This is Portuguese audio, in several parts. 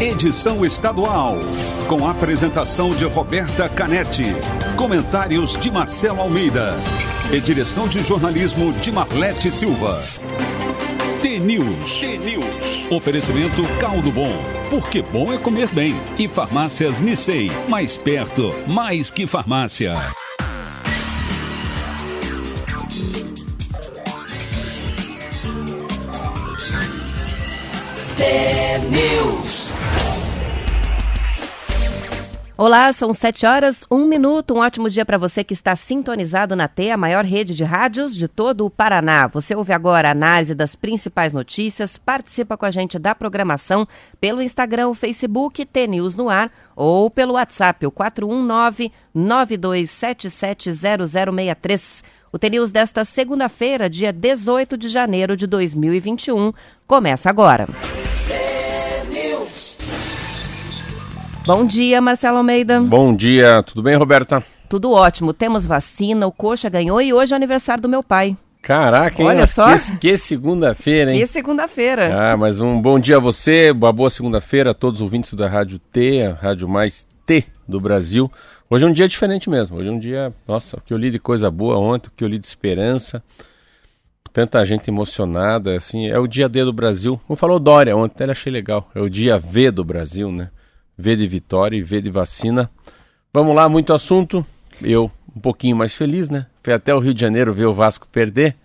edição estadual. Com apresentação de Roberta Canetti. Comentários de Marcelo Almeida. E direção de jornalismo de Marlete Silva. T-News. T-News. Oferecimento Caldo Bom. Porque bom é comer bem. E farmácias Nissei. Mais perto, mais que farmácia. T-News. Olá, são 7 horas, 1 minuto. Um ótimo dia para você que está sintonizado na T, a maior rede de rádios de todo o Paraná. Você ouve agora a análise das principais notícias, participa com a gente da programação pelo Instagram, Facebook, T News no ar, ou pelo WhatsApp, o 419 92770063. O TNews desta segunda-feira, dia 18 de janeiro de 2021, começa agora. Bom dia, Marcelo Almeida. Bom dia, tudo bem, Roberta? Tudo ótimo. Temos vacina, o Coxa ganhou e hoje é aniversário do meu pai. Caraca, hein? Olha só. Que, que segunda-feira, hein? Que segunda-feira. Ah, mas um bom dia a você, uma boa segunda-feira a todos os ouvintes da Rádio T, a rádio mais T do Brasil. Hoje é um dia diferente mesmo. Hoje é um dia, nossa, o que eu li de coisa boa ontem, o que eu li de esperança. Tanta gente emocionada, assim, é o dia D do Brasil. Como falou Dória ontem, ele achei legal. É o dia V do Brasil, né? V de vitória e V de vacina. Vamos lá, muito assunto. Eu um pouquinho mais feliz, né? Fui até o Rio de Janeiro ver o Vasco perder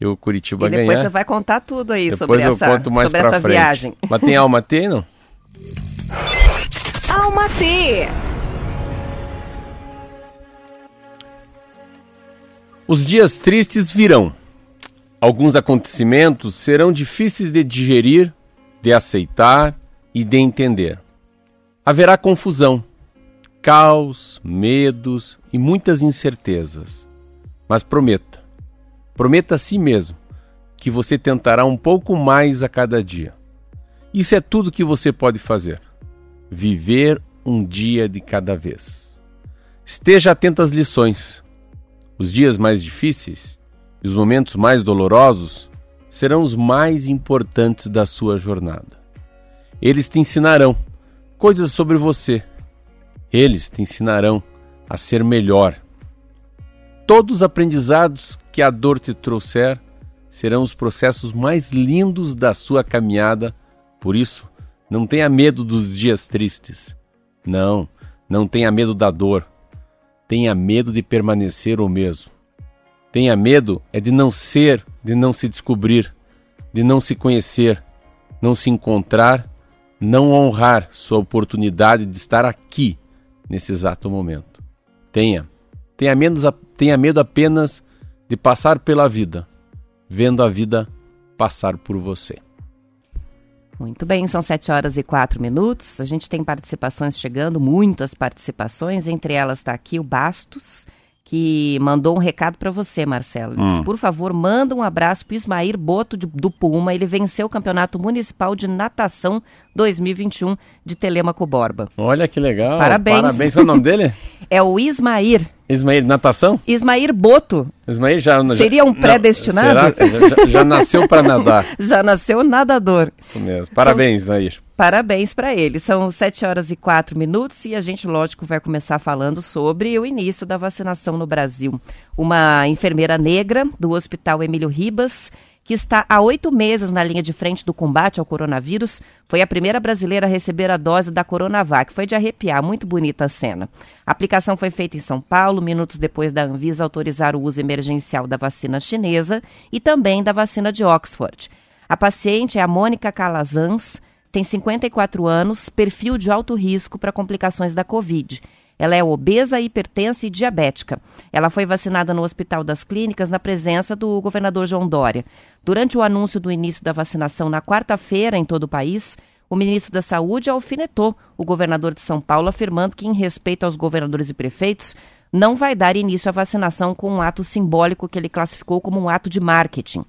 e o Curitiba e depois ganhar. você vai contar tudo aí depois sobre eu essa, conto mais sobre pra essa frente. viagem. Mas tem alma T, não? Alma T. Os dias tristes virão. Alguns acontecimentos serão difíceis de digerir, de aceitar e de entender. Haverá confusão, caos, medos e muitas incertezas. Mas prometa, prometa a si mesmo que você tentará um pouco mais a cada dia. Isso é tudo que você pode fazer. Viver um dia de cada vez. Esteja atento às lições. Os dias mais difíceis e os momentos mais dolorosos serão os mais importantes da sua jornada. Eles te ensinarão coisas sobre você. Eles te ensinarão a ser melhor. Todos os aprendizados que a dor te trouxer serão os processos mais lindos da sua caminhada. Por isso, não tenha medo dos dias tristes. Não, não tenha medo da dor. Tenha medo de permanecer o mesmo. Tenha medo é de não ser, de não se descobrir, de não se conhecer, não se encontrar não honrar sua oportunidade de estar aqui nesse exato momento. Tenha, tenha, menos, tenha medo apenas de passar pela vida, vendo a vida passar por você. Muito bem, são 7 horas e 4 minutos. A gente tem participações chegando, muitas participações. Entre elas está aqui o Bastos, que mandou um recado para você, Marcelo. Ele disse, Hum. por favor, manda um abraço para Ismair Boto de- do Puma. Ele venceu o Campeonato Municipal de Natação 2021 de Telemaco Borba. Olha que legal. Parabéns. Parabéns. Qual é o nome dele? É o Ismair. Ismael, natação? Ismair Boto Ismael já. já- Seria um não, predestinado? será? Já, já- nasceu para nadar. já nasceu nadador. Isso mesmo. Parabéns, Ismael. Parabéns para ele. São 7 horas e 4 minutos e a gente, lógico, vai começar falando sobre o início da vacinação no Brasil. Uma enfermeira negra do Hospital Emílio Ribas, que está há oito meses na linha de frente do combate ao coronavírus, foi a primeira brasileira a receber a dose da Coronavac. Foi de arrepiar, muito bonita a cena. A aplicação foi feita em São Paulo, minutos depois da Anvisa autorizar o uso emergencial da vacina chinesa e também da vacina de Oxford. A paciente é a Mônica Calazans, tem 54 anos, perfil de alto risco para complicações da Covid. Ela é obesa, hipertensa e diabética. Ela foi vacinada no Hospital das Clínicas na presença do governador João Dória. Durante o anúncio do início da vacinação na quarta-feira em todo o país, o ministro da Saúde alfinetou o governador de São Paulo, afirmando que, em respeito aos governadores e prefeitos, não vai dar início à vacinação com um ato simbólico que ele classificou como um ato de marketing.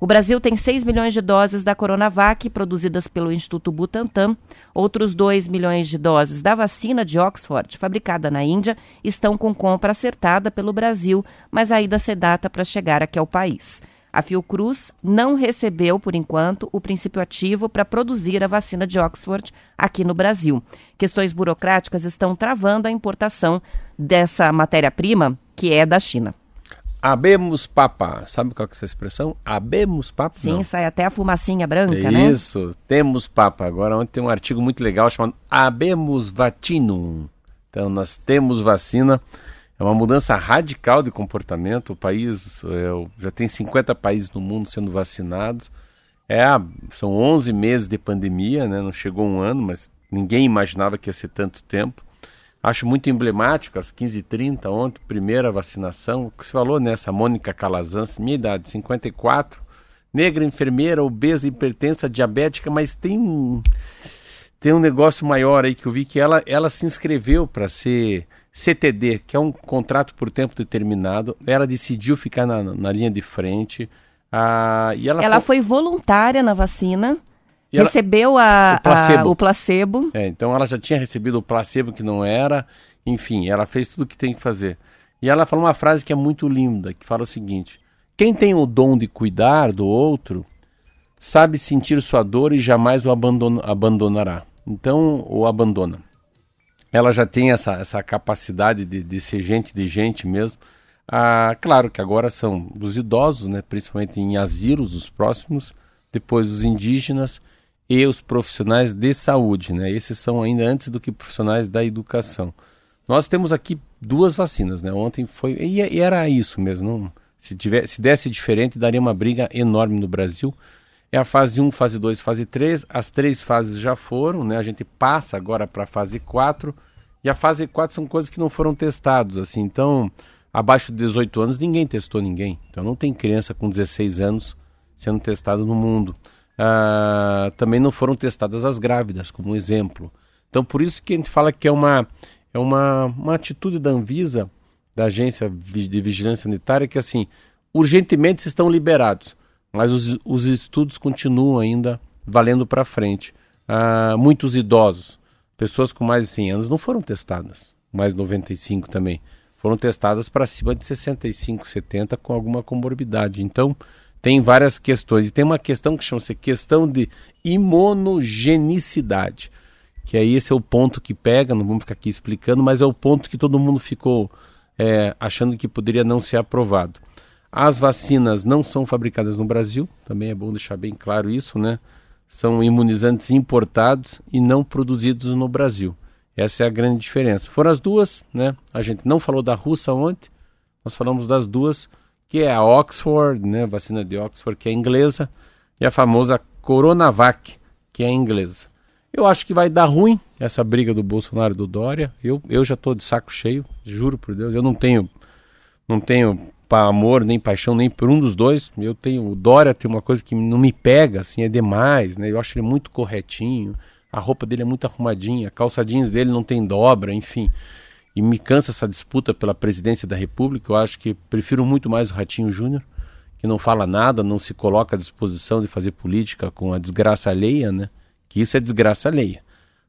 O Brasil tem 6 milhões de doses da Coronavac, produzidas pelo Instituto Butantan. Outros 2 milhões de doses da vacina de Oxford, fabricada na Índia, estão com compra acertada pelo Brasil, mas ainda se data para chegar aqui ao país. A Fiocruz não recebeu, por enquanto, o princípio ativo para produzir a vacina de Oxford aqui no Brasil. Questões burocráticas estão travando a importação dessa matéria-prima, que é da China. Abemos papa. Sabe qual é essa expressão? Abemos papa? Sim, Não. sai até a fumacinha branca, é né? Isso, temos papa. Agora ontem tem um artigo muito legal chamado Abemos vacinum. Então nós temos vacina é uma mudança radical de comportamento. O país é, já tem 50 países no mundo sendo vacinados. É, são 11 meses de pandemia, né? não chegou um ano, mas ninguém imaginava que ia ser tanto tempo. Acho muito emblemático, às 15h30, ontem, primeira vacinação. O que você falou nessa, né? Mônica Calazans, minha idade, 54, negra, enfermeira, obesa, hipertensa, diabética, mas tem um, tem um negócio maior aí que eu vi que ela, ela se inscreveu para ser CTD, que é um contrato por tempo determinado, ela decidiu ficar na, na linha de frente. Ah, e ela, ela foi... foi voluntária na vacina. Ela, recebeu a, o placebo. A, o placebo. É, então ela já tinha recebido o placebo que não era. Enfim, ela fez tudo o que tem que fazer. E ela falou uma frase que é muito linda, que fala o seguinte: quem tem o dom de cuidar do outro sabe sentir sua dor e jamais o abandonará. Então, o abandona ela já tem essa, essa capacidade de, de ser gente de gente mesmo. Ah, claro que agora são os idosos, né, principalmente em asilos, os próximos, depois os indígenas e os profissionais de saúde. Né? Esses são ainda antes do que profissionais da educação. Nós temos aqui duas vacinas, né? Ontem foi. E, era isso mesmo. Não, se, tiver, se desse diferente, daria uma briga enorme no Brasil. É a fase 1, fase 2, fase 3. As três fases já foram, né? A gente passa agora para a fase 4. E a fase 4 são coisas que não foram testados, assim. Então, abaixo de 18 anos, ninguém testou ninguém. Então, não tem criança com 16 anos sendo testada no mundo. Ah, também não foram testadas as grávidas, como exemplo. Então, por isso que a gente fala que é uma, é uma, uma atitude da Anvisa, da Agência de Vigilância Sanitária, que, assim, urgentemente estão liberados mas os, os estudos continuam ainda valendo para frente. Ah, muitos idosos, pessoas com mais de 100 anos, não foram testadas, mais 95 também. Foram testadas para cima de 65, 70 com alguma comorbidade. Então, tem várias questões. E tem uma questão que chama-se questão de imunogenicidade. Que aí esse é o ponto que pega, não vamos ficar aqui explicando, mas é o ponto que todo mundo ficou é, achando que poderia não ser aprovado. As vacinas não são fabricadas no Brasil, também é bom deixar bem claro isso, né? São imunizantes importados e não produzidos no Brasil. Essa é a grande diferença. Foram as duas, né? A gente não falou da russa ontem, nós falamos das duas, que é a Oxford, né? Vacina de Oxford, que é inglesa, e a famosa Coronavac, que é inglesa. Eu acho que vai dar ruim essa briga do Bolsonaro e do Dória. Eu, eu já estou de saco cheio, juro por Deus. Eu não tenho, não tenho amor, nem paixão, nem por um dos dois. Eu tenho. O Dória tem uma coisa que não me pega, assim, é demais, né? Eu acho ele muito corretinho. A roupa dele é muito arrumadinha, a calça jeans dele não tem dobra, enfim. E me cansa essa disputa pela presidência da República. Eu acho que prefiro muito mais o Ratinho Júnior, que não fala nada, não se coloca à disposição de fazer política com a desgraça alheia, né? Que isso é desgraça alheia.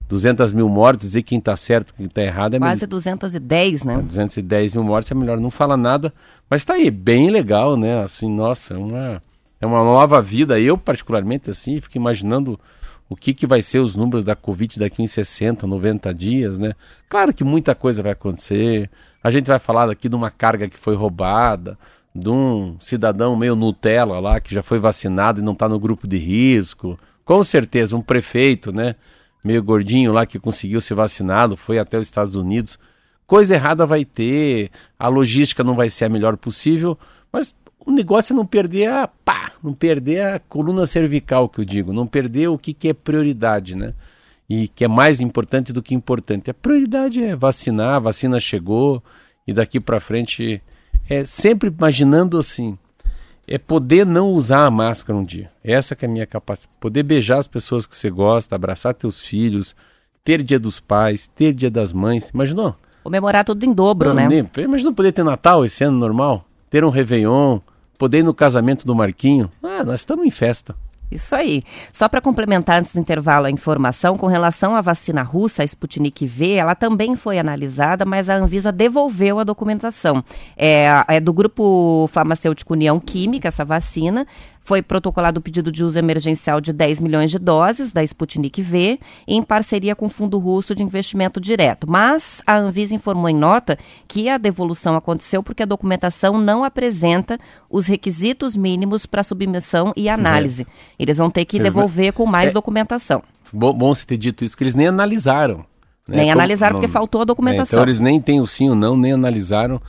200 mil mortes, e quem está certo, quem está errado é Quase melhor. 210, né? 210 mil mortes é melhor não falar nada, mas está aí, bem legal, né? Assim, nossa, é uma, é uma nova vida. Eu, particularmente, assim, fico imaginando o que, que vai ser os números da Covid daqui em 60, 90 dias, né? Claro que muita coisa vai acontecer. A gente vai falar aqui de uma carga que foi roubada, de um cidadão meio Nutella lá que já foi vacinado e não está no grupo de risco. Com certeza, um prefeito, né? meio gordinho lá que conseguiu ser vacinado, foi até os Estados Unidos. Coisa errada vai ter, a logística não vai ser a melhor possível, mas o negócio é não perder a pá, não perder a coluna cervical que eu digo, não perder o que, que é prioridade, né? E que é mais importante do que importante. A prioridade é vacinar, a vacina chegou e daqui para frente é sempre imaginando assim, é poder não usar a máscara um dia. Essa que é a minha capacidade. Poder beijar as pessoas que você gosta, abraçar teus filhos, ter dia dos pais, ter dia das mães. Imaginou? Comemorar tudo em dobro, não, né? Imaginou poder ter Natal esse ano normal? Ter um Réveillon, poder ir no casamento do Marquinho. Ah, nós estamos em festa. Isso aí. Só para complementar antes do intervalo a informação, com relação à vacina russa, a Sputnik V, ela também foi analisada, mas a Anvisa devolveu a documentação. É, é do grupo farmacêutico União Química, essa vacina, foi protocolado o pedido de uso emergencial de 10 milhões de doses da Sputnik V, em parceria com o Fundo Russo de Investimento Direto. Mas a Anvisa informou em nota que a devolução aconteceu porque a documentação não apresenta os requisitos mínimos para submissão e análise. É. Eles vão ter que eles devolver não... com mais é... documentação. Bom, bom você ter dito isso, que eles nem analisaram. Né? Nem como... analisaram não... porque faltou a documentação. É, então eles nem têm o sim ou não, nem analisaram.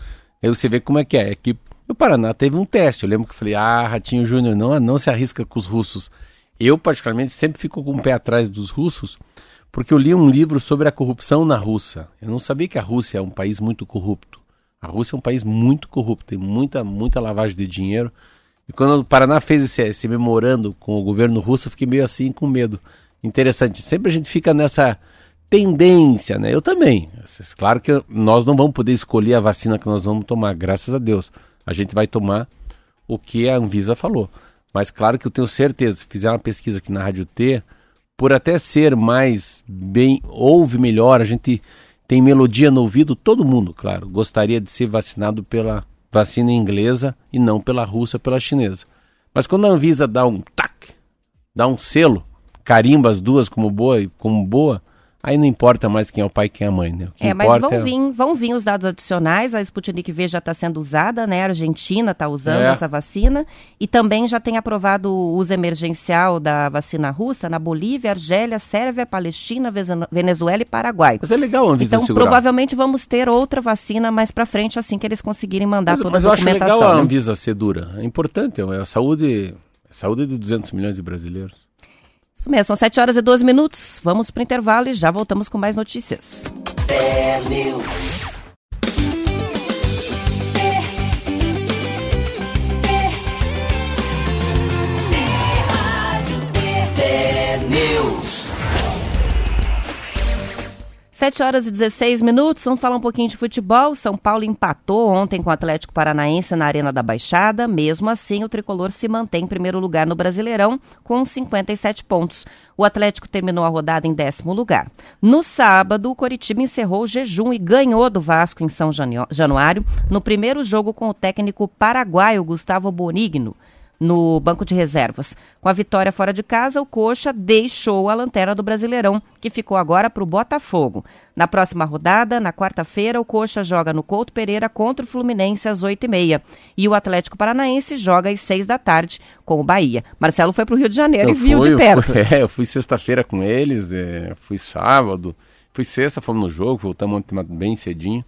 Aí você vê como é que é. É que no Paraná teve um teste. Eu lembro que eu falei, ah, Ratinho Júnior, não, não se arrisca com os russos. Eu, particularmente, sempre fico com o pé atrás dos russos, porque eu li um livro sobre a corrupção na Rússia. Eu não sabia que a Rússia é um país muito corrupto. A Rússia é um país muito corrupto, tem muita, muita lavagem de dinheiro. E quando o Paraná fez esse, esse memorando com o governo russo, eu fiquei meio assim com medo. Interessante. Sempre a gente fica nessa tendência, né? Eu também. Claro que nós não vamos poder escolher a vacina que nós vamos tomar, graças a Deus a gente vai tomar o que a Anvisa falou. Mas claro que eu tenho certeza, se fizer uma pesquisa aqui na Rádio T, por até ser mais bem, ouve melhor, a gente tem melodia no ouvido, todo mundo, claro, gostaria de ser vacinado pela vacina inglesa e não pela russa, pela chinesa. Mas quando a Anvisa dá um tac, dá um selo, carimba as duas como boa, como boa, Aí não importa mais quem é o pai e quem é a mãe, né? é, mas vão, é... vir, vão vir os dados adicionais. A Sputnik V já está sendo usada, né? A Argentina está usando é. essa vacina. E também já tem aprovado o uso emergencial da vacina russa na Bolívia, Argélia, Sérvia, Palestina, Venezuela e Paraguai. Mas é legal a Anvisa Então, segurar. provavelmente vamos ter outra vacina mais para frente, assim que eles conseguirem mandar mas, toda mas a documentação. Mas eu acho legal a né? Anvisa ser dura. É importante, é a saúde, a saúde de 200 milhões de brasileiros. Isso mesmo, são 7 horas e 12 minutos. Vamos para o intervalo e já voltamos com mais notícias. É Sete horas e 16 minutos, vamos falar um pouquinho de futebol. São Paulo empatou ontem com o Atlético Paranaense na Arena da Baixada. Mesmo assim, o tricolor se mantém em primeiro lugar no Brasileirão com 57 pontos. O Atlético terminou a rodada em décimo lugar. No sábado, o Coritiba encerrou o jejum e ganhou do Vasco em São Januário no primeiro jogo com o técnico paraguaio Gustavo Bonigno no banco de reservas. Com a vitória fora de casa, o Coxa deixou a lanterna do Brasileirão, que ficou agora para o Botafogo. Na próxima rodada, na quarta-feira, o Coxa joga no Couto Pereira contra o Fluminense às 8h30. E o Atlético Paranaense joga às 6 da tarde com o Bahia. Marcelo foi para o Rio de Janeiro eu e viu de perto. Fui, é, eu fui sexta-feira com eles, é, fui sábado, fui sexta, fomos no jogo, voltamos bem cedinho.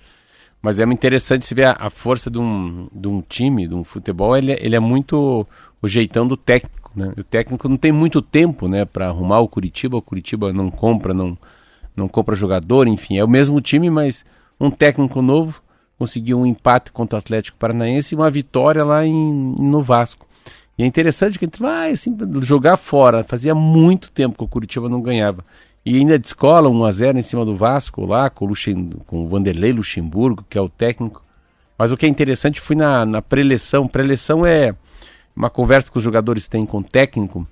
Mas é interessante se ver a, a, força de um, de um time, de um futebol, ele, ele é muito o jeitão do técnico. Né? O técnico não tem muito tempo né, para arrumar o Curitiba, o Curitiba não compra, não, não compra jogador, enfim, é o mesmo time, mas um técnico novo conseguiu um empate contra o Atlético Paranaense e uma vitória lá em, no Vasco. E é interessante que a gente vai assim, jogar fora. Fazia muito tempo que o Curitiba não ganhava. E ainda de escola, 1x0 em cima do Vasco, lá com o, Luxem, com o Vanderlei Luxemburgo, que é o técnico. Mas o que é interessante foi na, na preleção. Preleção é uma conversa que os jogadores têm com o técnico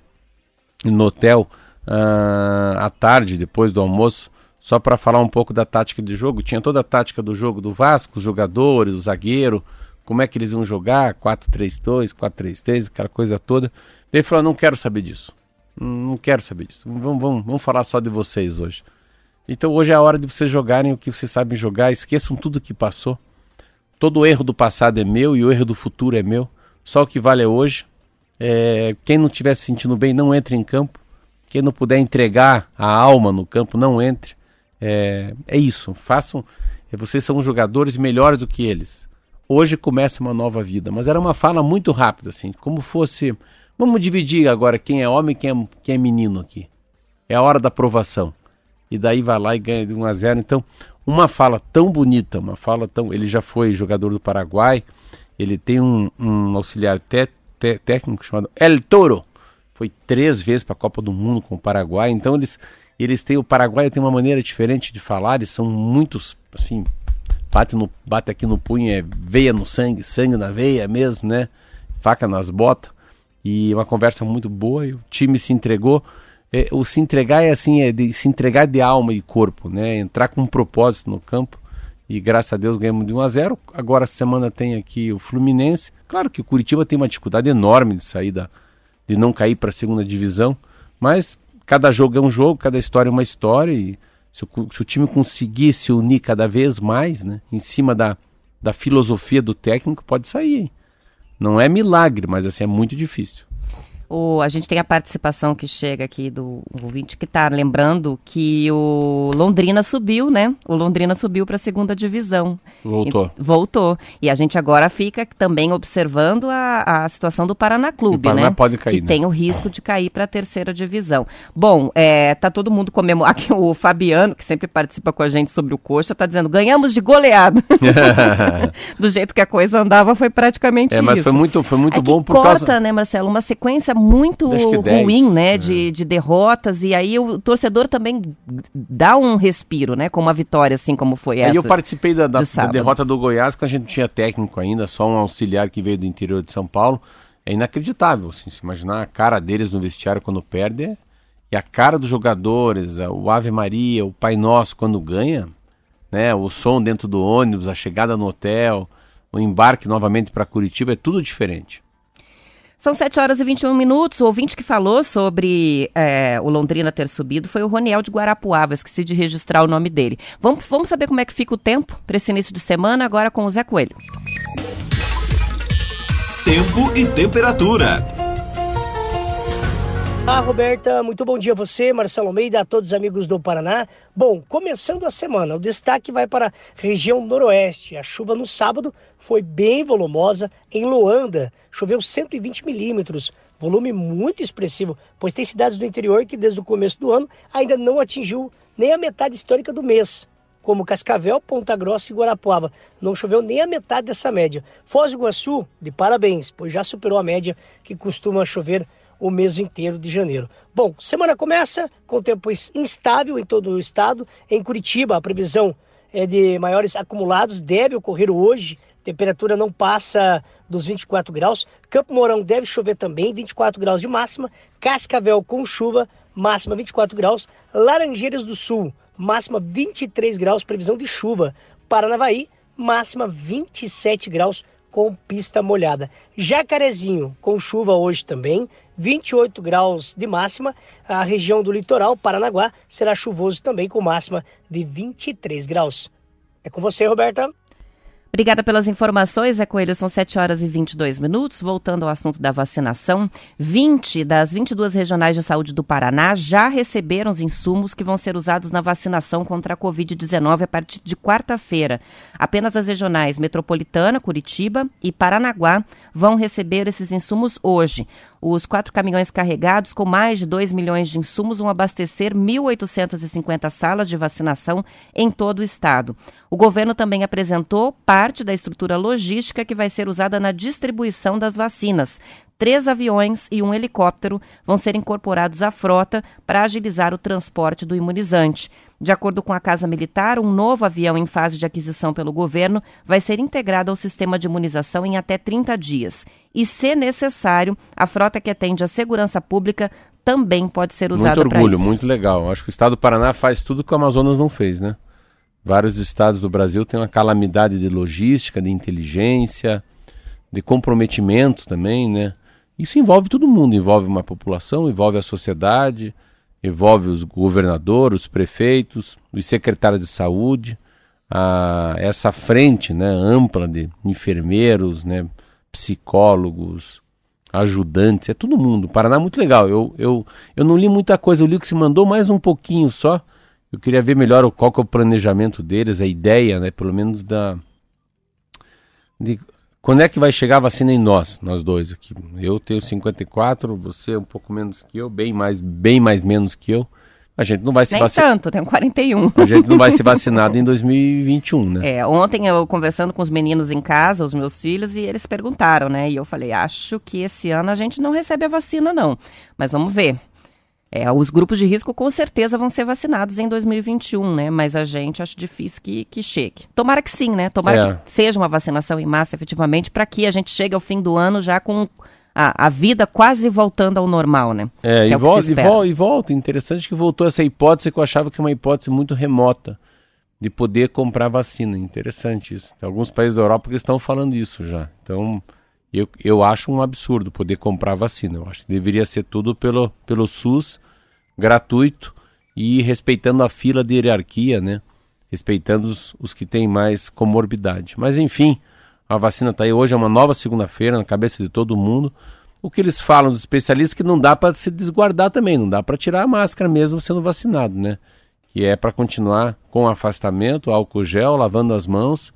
no hotel uh, à tarde, depois do almoço, só para falar um pouco da tática de jogo. Tinha toda a tática do jogo do Vasco, os jogadores, o zagueiro, como é que eles iam jogar, 4-3-2, 4-3-3, aquela coisa toda. Ele falou: não quero saber disso. Não quero saber disso. Vamos, vamos, vamos falar só de vocês hoje. Então hoje é a hora de vocês jogarem o que vocês sabem jogar. Esqueçam tudo que passou. Todo erro do passado é meu e o erro do futuro é meu. Só o que vale é hoje. É, quem não estiver se sentindo bem, não entre em campo. Quem não puder entregar a alma no campo, não entre. É, é isso. Façam. É, vocês são jogadores melhores do que eles. Hoje começa uma nova vida. Mas era uma fala muito rápida, assim, como fosse Vamos dividir agora quem é homem e quem é, quem é menino aqui. É a hora da aprovação. E daí vai lá e ganha de 1 a 0. Então, uma fala tão bonita, uma fala tão. Ele já foi jogador do Paraguai, ele tem um, um auxiliar te, te, técnico chamado El Toro. Foi três vezes para a Copa do Mundo com o Paraguai. Então, eles, eles têm. O Paraguai tem uma maneira diferente de falar, eles são muitos, assim, bate, no, bate aqui no punho, é veia no sangue, sangue na veia mesmo, né? Faca nas botas. E uma conversa muito boa, e o time se entregou. É, o se entregar é assim, é de, se entregar de alma e corpo, né? Entrar com um propósito no campo. E graças a Deus ganhamos de 1 a 0. Agora semana tem aqui o Fluminense. Claro que o Curitiba tem uma dificuldade enorme de sair da, de não cair para a segunda divisão, mas cada jogo é um jogo, cada história é uma história e se o, se o time conseguir se unir cada vez mais, né, em cima da, da filosofia do técnico, pode sair. Não é milagre, mas assim é muito difícil. O, a gente tem a participação que chega aqui do ouvinte que está lembrando que o Londrina subiu, né? O Londrina subiu para a segunda divisão. Voltou. E, voltou. E a gente agora fica também observando a, a situação do Paraná Clube, o Paraná né? pode cair, que né? tem o risco de cair para a terceira divisão. Bom, é, tá todo mundo comemorando. Aqui o Fabiano, que sempre participa com a gente sobre o Coxa, tá dizendo: ganhamos de goleada. do jeito que a coisa andava, foi praticamente é, isso. Mas foi muito, foi muito é bom por corta, causa. né, Marcelo? Uma sequência muito ruim, né, é. de, de derrotas, e aí o torcedor também dá um respiro, né, com uma vitória assim como foi essa. Aí eu participei da, da, de da derrota do Goiás, que a gente não tinha técnico ainda, só um auxiliar que veio do interior de São Paulo. É inacreditável, assim, se imaginar a cara deles no vestiário quando perde, é... e a cara dos jogadores, o Ave Maria, o Pai Nosso quando ganha, né, o som dentro do ônibus, a chegada no hotel, o embarque novamente para Curitiba, é tudo diferente. São 7 horas e 21 minutos. O ouvinte que falou sobre é, o Londrina ter subido foi o Roniel de Guarapuava. Esqueci de registrar o nome dele. Vamos, vamos saber como é que fica o tempo para esse início de semana, agora com o Zé Coelho. Tempo e temperatura. Olá, Roberta. Muito bom dia a você, Marcelo Almeida, a todos os amigos do Paraná. Bom, começando a semana, o destaque vai para a região noroeste. A chuva no sábado foi bem volumosa. Em Luanda, choveu 120 milímetros, volume muito expressivo, pois tem cidades do interior que desde o começo do ano ainda não atingiu nem a metade histórica do mês como Cascavel, Ponta Grossa e Guarapuava. Não choveu nem a metade dessa média. Foz do Iguaçu, de parabéns, pois já superou a média que costuma chover o mês inteiro de janeiro. Bom, semana começa com tempo instável em todo o estado. Em Curitiba, a previsão é de maiores acumulados deve ocorrer hoje. Temperatura não passa dos 24 graus. Campo Mourão deve chover também, 24 graus de máxima. Cascavel com chuva, máxima 24 graus. Laranjeiras do Sul, máxima 23 graus, previsão de chuva. Paranavaí, máxima 27 graus com pista molhada. Jacarezinho, com chuva hoje também, 28 graus de máxima. A região do litoral, Paranaguá, será chuvoso também, com máxima de 23 graus. É com você, Roberta. Obrigada pelas informações, é Coelho. São 7 horas e 22 minutos. Voltando ao assunto da vacinação, 20 das 22 regionais de saúde do Paraná já receberam os insumos que vão ser usados na vacinação contra a Covid-19 a partir de quarta-feira. Apenas as regionais Metropolitana, Curitiba e Paranaguá vão receber esses insumos hoje. Os quatro caminhões carregados com mais de 2 milhões de insumos vão abastecer 1.850 salas de vacinação em todo o estado. O governo também apresentou parte da estrutura logística que vai ser usada na distribuição das vacinas. Três aviões e um helicóptero vão ser incorporados à frota para agilizar o transporte do imunizante. De acordo com a Casa Militar, um novo avião em fase de aquisição pelo governo vai ser integrado ao sistema de imunização em até 30 dias. E, se necessário, a frota que atende à segurança pública também pode ser usada para isso. Muito orgulho, muito legal. Acho que o estado do Paraná faz tudo que o Amazonas não fez, né? Vários estados do Brasil têm uma calamidade de logística, de inteligência, de comprometimento também, né? Isso envolve todo mundo, envolve uma população, envolve a sociedade, envolve os governadores, os prefeitos, os secretários de saúde, a, essa frente né, ampla de enfermeiros, né, psicólogos, ajudantes, é todo mundo. O Paraná é muito legal. Eu, eu, eu não li muita coisa, eu li o que se mandou mais um pouquinho só. Eu queria ver melhor qual que é o planejamento deles, a ideia, né, pelo menos da de quando é que vai chegar a vacina em nós, nós dois aqui? Eu tenho 54, você um pouco menos que eu, bem mais, bem mais menos que eu. A gente não vai se vacinar. Tanto, tenho 41. A gente não vai ser vacinado em 2021, né? É, ontem eu conversando com os meninos em casa, os meus filhos, e eles perguntaram, né? E eu falei, acho que esse ano a gente não recebe a vacina, não. Mas vamos ver. É, os grupos de risco com certeza vão ser vacinados em 2021, né? Mas a gente acha difícil que, que chegue. Tomara que sim, né? Tomara É. que seja uma vacinação em massa, efetivamente, para que a gente chegue ao fim do ano já com a, a vida quase voltando ao normal, né? É, e, é volta, e, volta, e volta. Interessante que voltou essa hipótese que eu achava que é uma hipótese muito remota de poder comprar vacina. Interessante isso. Tem alguns países da Europa que estão falando isso já. Então, eu, eu acho um absurdo poder comprar vacina. Eu acho que deveria ser tudo pelo, pelo SUS, gratuito e respeitando a fila de hierarquia, né? Respeitando os, os que têm mais comorbidade. Mas, enfim, a vacina está aí hoje, é uma nova segunda-feira na cabeça de todo mundo. O que eles falam dos especialistas é que não dá para se desguardar também, não dá para tirar a máscara mesmo sendo vacinado, né? Que é para continuar com afastamento, álcool gel, lavando as mãos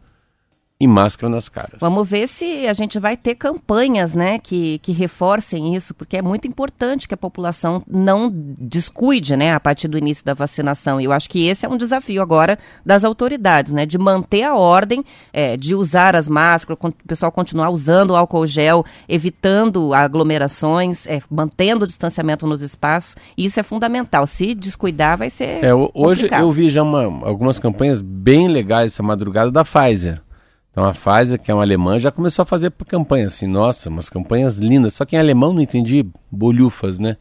e máscara nas caras. Vamos ver se a gente vai ter campanhas, né, que, que reforcem isso, porque é muito importante que a população não descuide, né, a partir do início da vacinação. E eu acho que esse é um desafio agora das autoridades, né, de manter a ordem, é, de usar as máscaras, o pessoal continuar usando o álcool gel, evitando aglomerações, é, mantendo o distanciamento nos espaços. Isso é fundamental. Se descuidar, vai ser. É, hoje complicado. eu vi já uma, algumas campanhas bem legais essa madrugada da Pfizer. Então a Pfizer, que é uma alemã, já começou a fazer campanha assim, nossa, umas campanhas lindas. Só que em alemão não entendi bolhufas, né?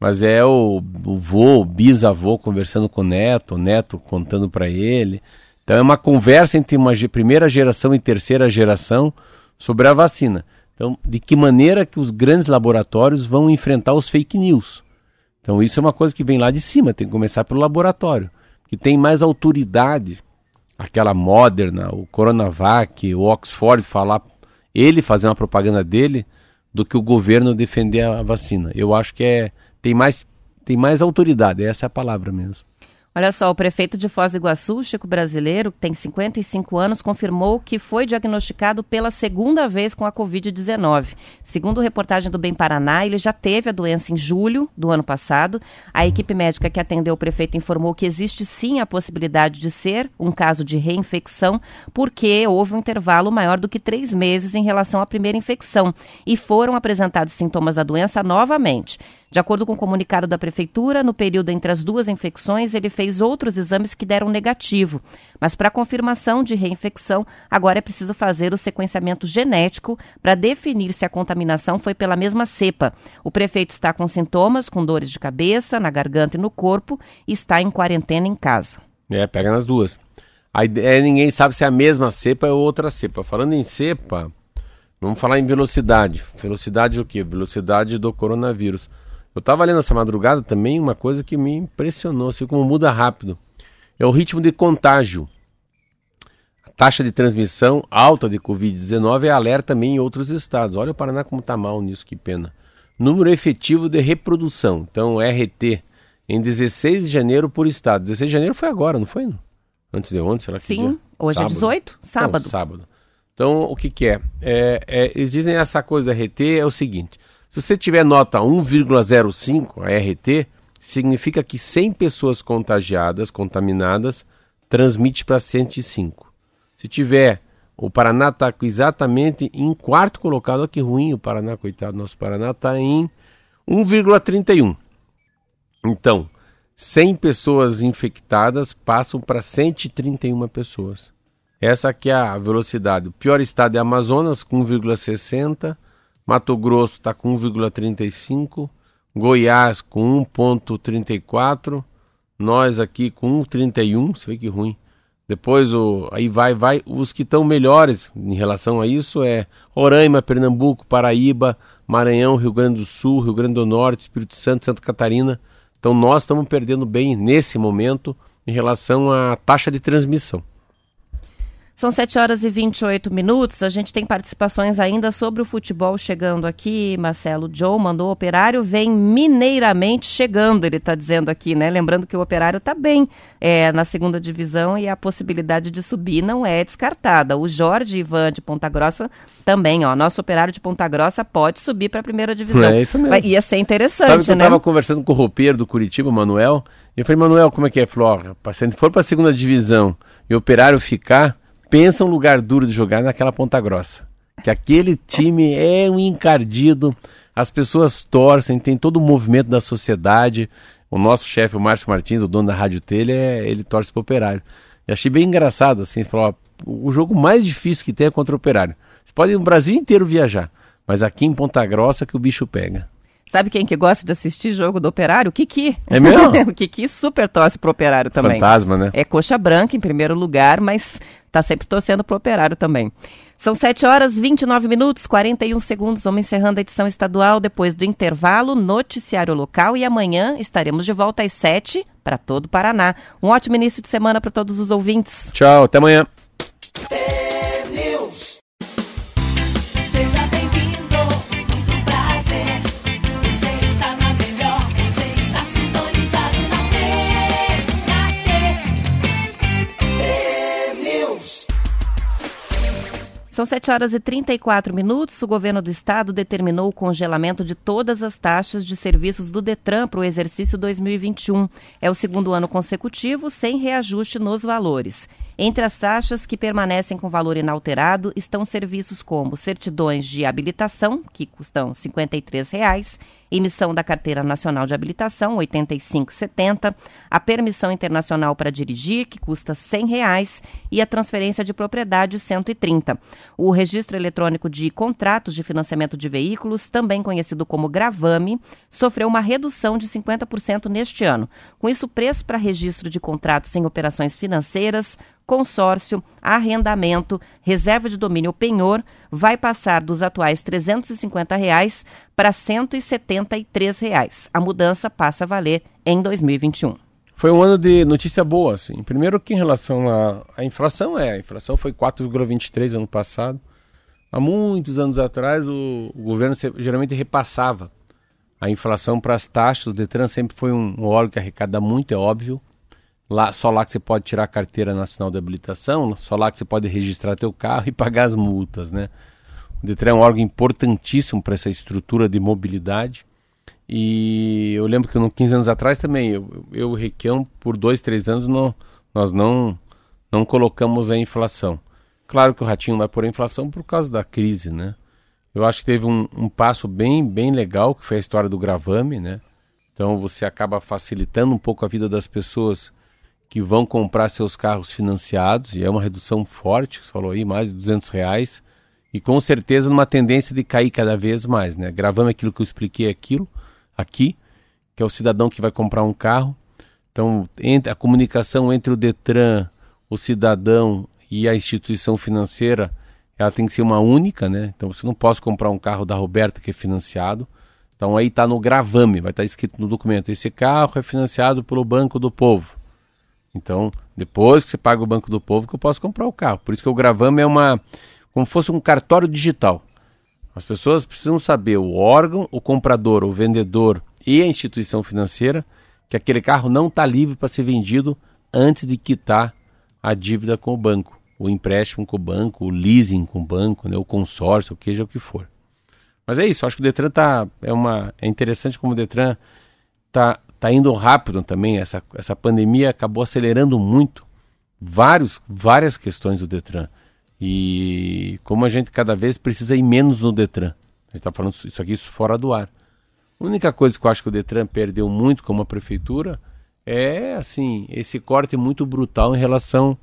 Mas é o, o vô, o bisavô conversando com o neto, o neto contando para ele. Então é uma conversa entre uma primeira geração e terceira geração sobre a vacina. Então, de que maneira que os grandes laboratórios vão enfrentar os fake news? Então, isso é uma coisa que vem lá de cima, tem que começar pelo laboratório, que tem mais autoridade aquela Moderna, o Coronavac, o Oxford falar, ele fazer uma propaganda dele, do que o governo defender a vacina. Eu acho que é tem mais tem mais autoridade, essa é a palavra mesmo. Olha só, o prefeito de Foz do Iguaçu, Chico Brasileiro, que tem 55 anos, confirmou que foi diagnosticado pela segunda vez com a Covid-19. Segundo reportagem do Bem Paraná, ele já teve a doença em julho do ano passado. A equipe médica que atendeu o prefeito informou que existe sim a possibilidade de ser um caso de reinfecção, porque houve um intervalo maior do que três meses em relação à primeira infecção e foram apresentados sintomas da doença novamente. De acordo com o comunicado da Prefeitura, no período entre as duas infecções, ele fez outros exames que deram negativo. Mas para confirmação de reinfecção, agora é preciso fazer o sequenciamento genético para definir se a contaminação foi pela mesma cepa. O prefeito está com sintomas, com dores de cabeça, na garganta e no corpo, e está em quarentena em casa. É, pega nas duas. Aí é, ninguém sabe se é a mesma cepa ou outra cepa. Falando em cepa, vamos falar em velocidade. Velocidade o quê? Velocidade do coronavírus. Eu estava lendo essa madrugada também uma coisa que me impressionou, assim como muda rápido. É o ritmo de contágio. A taxa de transmissão alta de Covid-19 é alerta também em outros estados. Olha o Paraná como está mal nisso, que pena. Número efetivo de reprodução, então RT, em 16 de janeiro por estado. 16 de janeiro foi agora, não foi? Antes de ontem, será que Sim, dia? hoje é sábado. é 18, sábado. Não, sábado. Então, o que, que é? é? é? Eles dizem essa coisa RT é o seguinte: se você tiver nota 1,05, a RT, significa que 100 pessoas contagiadas, contaminadas, transmite para 105. Se tiver, o Paraná está exatamente em quarto colocado, olha que ruim o Paraná, coitado, nosso Paraná está em 1,31. Então, 100 pessoas infectadas passam para 131 pessoas. Essa aqui é a velocidade. O pior estado é Amazonas, com 1,60. Mato Grosso está com 1,35, Goiás com 1,34, nós aqui com 1,31, você vê que ruim. Depois o, aí vai, vai. Os que estão melhores em relação a isso é Roraima, Pernambuco, Paraíba, Maranhão, Rio Grande do Sul, Rio Grande do Norte, Espírito Santo, Santa Catarina. Então nós estamos perdendo bem nesse momento em relação à taxa de transmissão. São 7 horas e 28 minutos. A gente tem participações ainda sobre o futebol chegando aqui. Marcelo Joe mandou o operário, vem mineiramente chegando, ele está dizendo aqui, né? Lembrando que o operário está bem é, na segunda divisão e a possibilidade de subir não é descartada. O Jorge Ivan de Ponta Grossa também, ó. Nosso operário de Ponta Grossa pode subir para a primeira divisão. É isso mesmo. Vai, ia ser interessante, Sabe que né? Eu estava conversando com o roupeiro do Curitiba, Manuel, e eu falei, Manuel, como é que é? Falou, se for para a segunda divisão e o operário ficar pensa um lugar duro de jogar naquela Ponta Grossa. Que aquele time é um encardido, as pessoas torcem, tem todo o movimento da sociedade. O nosso chefe, o Márcio Martins, o dono da Rádio Telha, é, ele torce para o Operário. Eu achei bem engraçado, assim, falou, o jogo mais difícil que tem é contra o Operário. Você pode ir no Brasil inteiro viajar, Mas aqui em Ponta Grossa que o bicho pega. Sabe quem que gosta de assistir jogo do Operário? O Kiki. É mesmo? o Kiki super torce pro Operário também. Fantasma, né? É coxa branca em primeiro lugar, mas tá sempre torcendo pro Operário também. São 7 horas 29 minutos, 41 segundos. Vamos encerrando a edição estadual depois do intervalo, noticiário local e amanhã estaremos de volta às 7 para todo o Paraná. Um ótimo início de semana para todos os ouvintes. Tchau, até amanhã. São 7 horas e 34 minutos. O governo do estado determinou o congelamento de todas as taxas de serviços do Detran para o exercício 2021. É o segundo ano consecutivo sem reajuste nos valores. Entre as taxas que permanecem com valor inalterado estão serviços como certidões de habilitação, que custam 53 reais, emissão da Carteira Nacional de Habilitação, R$ 85,70, a permissão internacional para dirigir, que custa 100 reais, e a transferência de propriedade, R$ 130. O registro eletrônico de contratos de financiamento de veículos, também conhecido como Gravame, sofreu uma redução de 50% neste ano. Com isso, o preço para registro de contratos em operações financeiras, consórcio, arrendamento, reserva de domínio penhor vai passar dos atuais 350 reais para 173 reais. A mudança passa a valer em 2021. Foi um ano de notícia boa, assim. Primeiro que em relação à, à inflação, é, a inflação foi 4,23 ano passado. Há muitos anos atrás, o, o governo se- geralmente repassava a inflação para as taxas. O Detran sempre foi um, um órgão que arrecada muito, é óbvio. Lá, só lá que você pode tirar a carteira nacional de habilitação, só lá que você pode registrar teu carro e pagar as multas, né? O Detran é um órgão importantíssimo para essa estrutura de mobilidade. E eu lembro que no 15 anos atrás também, eu, eu Requião, por dois, três anos, nós não, não colocamos a inflação. Claro que o Ratinho vai pôr a inflação por causa da crise, né? Eu acho que teve um, um passo bem, bem legal, que foi a história do gravame, né? Então você acaba facilitando um pouco a vida das pessoas que vão comprar seus carros financiados, e é uma redução forte, você falou aí, mais de 200 reais, e com certeza numa tendência de cair cada vez mais, né? Gravando aquilo que eu expliquei aquilo, aqui, que é o cidadão que vai comprar um carro. Então, a comunicação entre o Detran, o cidadão e a instituição financeira, ela tem que ser uma única, né? Então, você não posso comprar um carro da Roberta que é financiado. Então, aí está no gravame, vai estar escrito no documento: esse carro é financiado pelo Banco do Povo. Então, depois que você paga o Banco do Povo, que eu posso comprar o carro. Por isso que o gravame é uma. como se fosse um cartório digital. As pessoas precisam saber, o órgão, o comprador, o vendedor e a instituição financeira, que aquele carro não está livre para ser vendido antes de quitar a dívida com o banco, o empréstimo com o banco, o leasing com o banco, né, o consórcio, o que seja o que for. Mas é isso, acho que o Detran tá é uma é interessante como o Detran tá tá indo rápido também. Essa essa pandemia acabou acelerando muito vários várias questões do Detran. E como a gente cada vez precisa ir menos no Detran. A gente está falando isso aqui isso fora do ar. A única coisa que eu acho que o Detran perdeu muito como a prefeitura é assim esse corte muito brutal em relação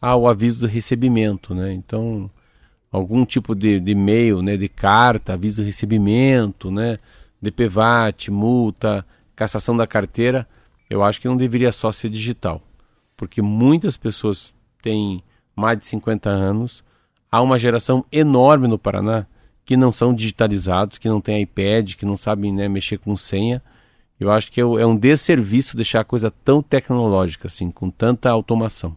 ao aviso do recebimento, né? Então algum tipo de, de e-mail, né, de carta, aviso de recebimento, né, DPVAT, multa, cassação da carteira, eu acho que não deveria só ser digital, porque muitas pessoas têm mais de 50 anos, há uma geração enorme no Paraná que não são digitalizados, que não têm iPad, que não sabem né, mexer com senha. Eu acho que é um desserviço deixar a coisa tão tecnológica, assim, com tanta automação.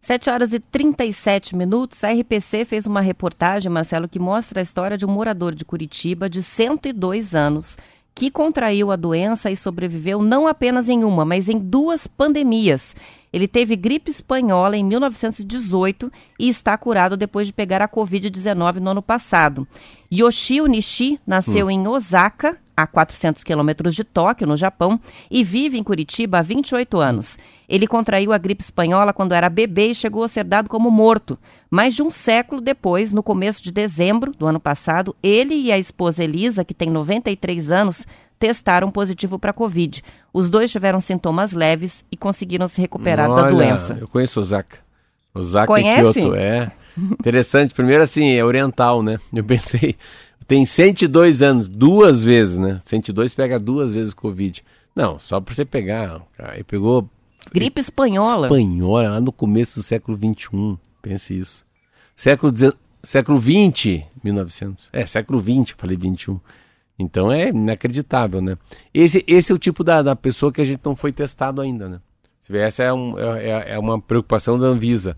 7 horas e 37 minutos. A RPC fez uma reportagem, Marcelo, que mostra a história de um morador de Curitiba de 102 anos que contraiu a doença e sobreviveu não apenas em uma, mas em duas pandemias. Ele teve gripe espanhola em 1918 e está curado depois de pegar a Covid-19 no ano passado. Yoshio Nishi nasceu em Osaka, a 400 quilômetros de Tóquio, no Japão, e vive em Curitiba há 28 anos. Ele contraiu a gripe espanhola quando era bebê e chegou a ser dado como morto. Mais de um século depois, no começo de dezembro do ano passado, ele e a esposa Elisa, que tem 93 anos, testaram positivo para a Covid. Os dois tiveram sintomas leves e conseguiram se recuperar da Olha, doença. Eu conheço Osaka. Osaka Conhece? e Kyoto, é. Interessante. Primeiro, assim, é oriental, né? Eu pensei, tem 102 anos, duas vezes, né? 102 pega duas vezes Covid. Não, só para você pegar. Ele pegou Gripe espanhola. espanhola lá no começo do século XXI. Pense isso. Século, deze- século XX, 1900. É, século XX, falei 21. Então é inacreditável, né? Esse, esse é o tipo da, da pessoa que a gente não foi testado ainda, né? Você vê, essa é, um, é, é uma preocupação da Anvisa.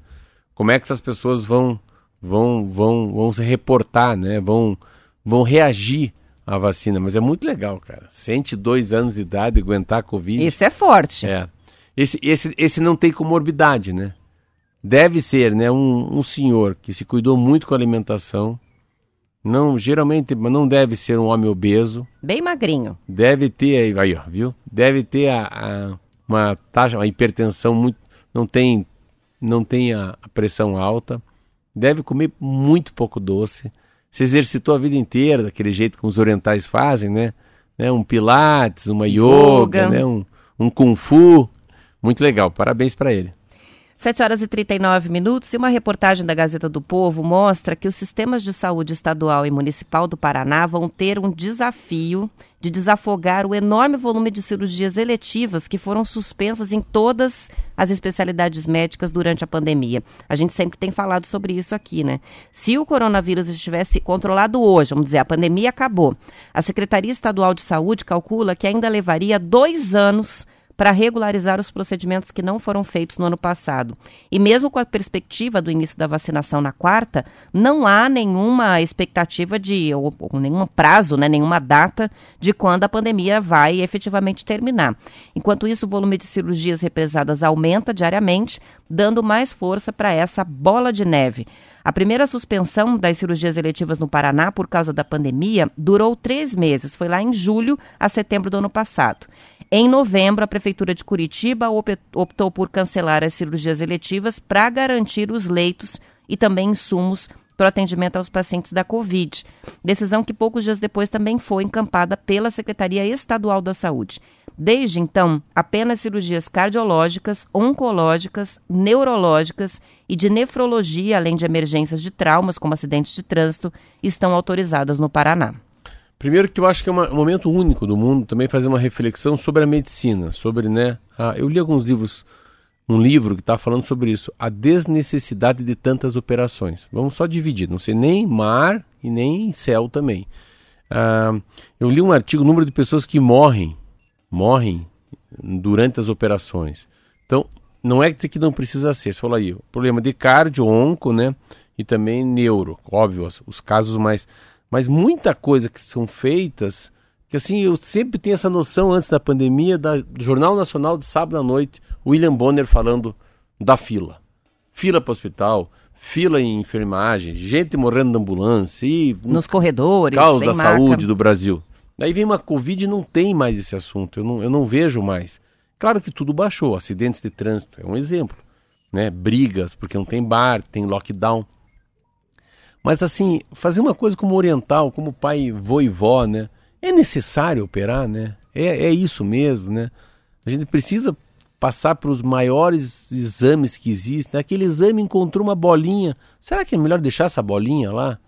Como é que essas pessoas vão, vão, vão, vão se reportar, né? Vão, vão reagir à vacina. Mas é muito legal, cara. 102 anos de idade, aguentar a Covid. Esse é forte. É. Esse, esse, esse não tem comorbidade, né? Deve ser, né? Um, um senhor que se cuidou muito com a alimentação. Não, geralmente, mas não deve ser um homem obeso. Bem magrinho. Deve ter aí, aí ó, viu? Deve ter a, a- uma taxa, uma hipertensão muito, não tem, não tem a, a pressão alta. Deve comer muito pouco doce. Se exercitou a vida inteira daquele jeito que os orientais fazem, né? né? Um pilates, uma yoga, Yoga. né? Um, um kung fu. Muito legal. Parabéns para ele. 7 horas e 39 minutos e uma reportagem da Gazeta do Povo mostra que os sistemas de saúde estadual e municipal do Paraná vão ter um desafio de desafogar o enorme volume de cirurgias eletivas que foram suspensas em todas as especialidades médicas durante a pandemia. A gente sempre tem falado sobre isso aqui, né? Se o coronavírus estivesse controlado hoje, vamos dizer, a pandemia acabou, a Secretaria Estadual de Saúde calcula que ainda levaria dois anos para regularizar os procedimentos que não foram feitos no ano passado. E mesmo com a perspectiva do início da vacinação na quarta, não há nenhuma expectativa de, ou, ou nenhum prazo, né, nenhuma data de quando a pandemia vai efetivamente terminar. Enquanto isso, o volume de cirurgias represadas aumenta diariamente, dando mais força para essa bola de neve. A primeira suspensão das cirurgias eletivas no Paraná por causa da pandemia durou três meses, foi lá em julho a setembro do ano passado. Em novembro, a Prefeitura de Curitiba op- optou por cancelar as cirurgias eletivas para garantir os leitos e também insumos para o atendimento aos pacientes da Covid. Decisão que poucos dias depois também foi encampada pela Secretaria Estadual da Saúde. Desde então, apenas cirurgias cardiológicas, oncológicas, neurológicas e de nefrologia, além de emergências de traumas, como acidentes de trânsito, estão autorizadas no Paraná. Primeiro que eu acho que é uma- um momento único do mundo também fazer uma reflexão sobre a medicina, sobre, né? a- eu li alguns livros, um livro que está falando sobre isso, a desnecessidade de tantas operações. Vamos só dividir, não sei nem mar e nem céu também. Ah, eu li um artigo, o número de pessoas que morrem, morrem durante as operações. Então, não é que não precisa ser, você falou aí, problema de cardio, onco, né? E também neuro, óbvio, os- os casos mais. Mas muita coisa que são feitas, que assim, eu sempre tenho essa noção antes da pandemia, da, do Jornal Nacional de sábado à noite, William Bonner falando da fila. Fila para o hospital, fila em enfermagem, gente morrendo na ambulância e Nos corredores, caos sem da saúde do Brasil. Daí vem uma Covid e não tem mais esse assunto, eu não, eu não vejo mais. Claro que tudo baixou, acidentes de trânsito é um exemplo, né? Brigas, porque não tem bar, tem lockdown. Mas assim, fazer uma coisa como oriental, como pai, vô e vó, né? É necessário operar, né? É, é isso mesmo, né? A gente precisa passar para os maiores exames que existem. Aquele exame encontrou uma bolinha. Será que é melhor deixar essa bolinha lá?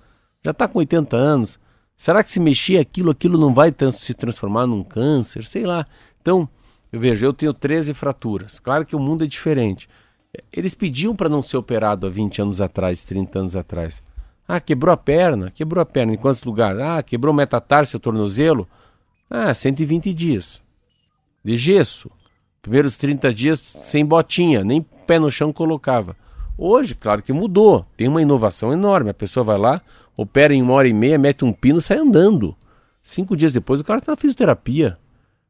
Já está com 80 anos. Será que se mexer aquilo, aquilo não vai se transformar num câncer? Sei lá. Então, eu vejo, eu tenho 13 fraturas. Claro que o mundo é diferente. Eles pediam para não ser operado há 20 anos atrás, 30 anos atrás. Ah, quebrou a perna? Quebrou a perna em quantos lugares? Ah, quebrou o metatarso, o tornozelo? Ah, 120 dias. De gesso. Primeiros 30 dias sem botinha, nem pé no chão colocava. Hoje, claro que mudou. Tem uma inovação enorme. A pessoa vai lá, opera em uma hora e meia, mete um pino e sai andando. Cinco dias depois o cara está na fisioterapia.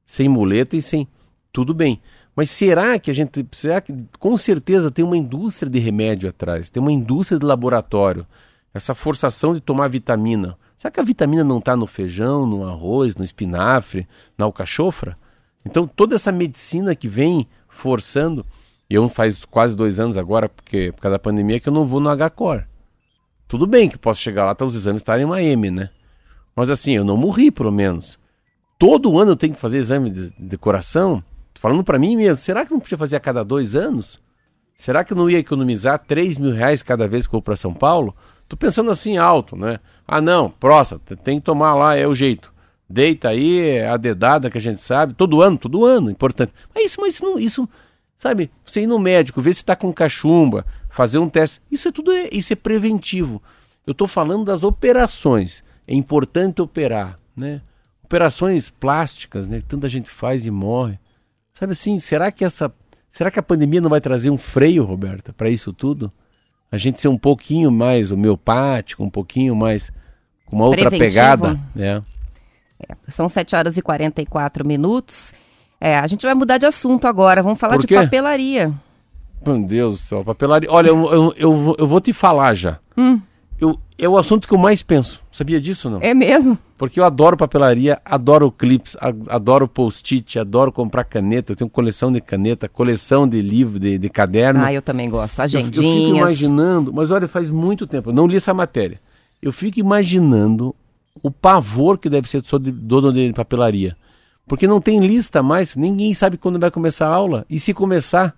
Sem muleta e sem. Tudo bem. Mas será que a gente. Será que. Com certeza tem uma indústria de remédio atrás, tem uma indústria de laboratório. Essa forçação de tomar vitamina. Será que a vitamina não está no feijão, no arroz, no espinafre, na alcachofra? Então toda essa medicina que vem forçando. Eu faz quase dois anos agora, porque por causa da pandemia, que eu não vou no HCOR. Tudo bem que posso chegar lá, tá, os exames estarem em uma M, né? Mas assim, eu não morri, pelo menos. Todo ano eu tenho que fazer exame de, de coração. Falando para mim mesmo, será que não podia fazer a cada dois anos? Será que eu não ia economizar 3 mil reais cada vez que eu vou para São Paulo? Tô pensando assim alto, né? Ah, não, próstata, tem que tomar lá, é o jeito. Deita aí, é a dedada que a gente sabe, todo ano, todo ano, importante. Mas isso, mas isso, não, isso sabe, você ir no médico, ver se está com cachumba, fazer um teste, isso é tudo, é, isso é preventivo. Eu estou falando das operações. É importante operar, né? Operações plásticas, né? Tanta gente faz e morre. Sabe assim, será que essa, será que a pandemia não vai trazer um freio, Roberta, para isso tudo? A gente ser um pouquinho mais homeopático, um pouquinho mais com uma outra Preventivo. pegada, né? É, são 7 horas e 44 minutos. É, a gente vai mudar de assunto agora. Vamos falar de papelaria. Meu Deus do céu, papelaria. Olha, eu, eu, eu, vou- eu vou te falar já. Hum. Eu, é o assunto que eu mais penso. Sabia disso não? É mesmo? Porque eu adoro papelaria, adoro clips, adoro post-it, adoro comprar caneta. Eu tenho coleção de caneta, coleção de livro, de, de caderno. Ah, eu também gosto. Eu- Eu, fico Agendinhas. imaginando, mas olha, faz muito tempo, eu não li essa matéria. Eu fico imaginando o pavor que deve ser do do dono de papelaria. Porque não tem lista mais, ninguém sabe quando vai começar a aula. E se começar,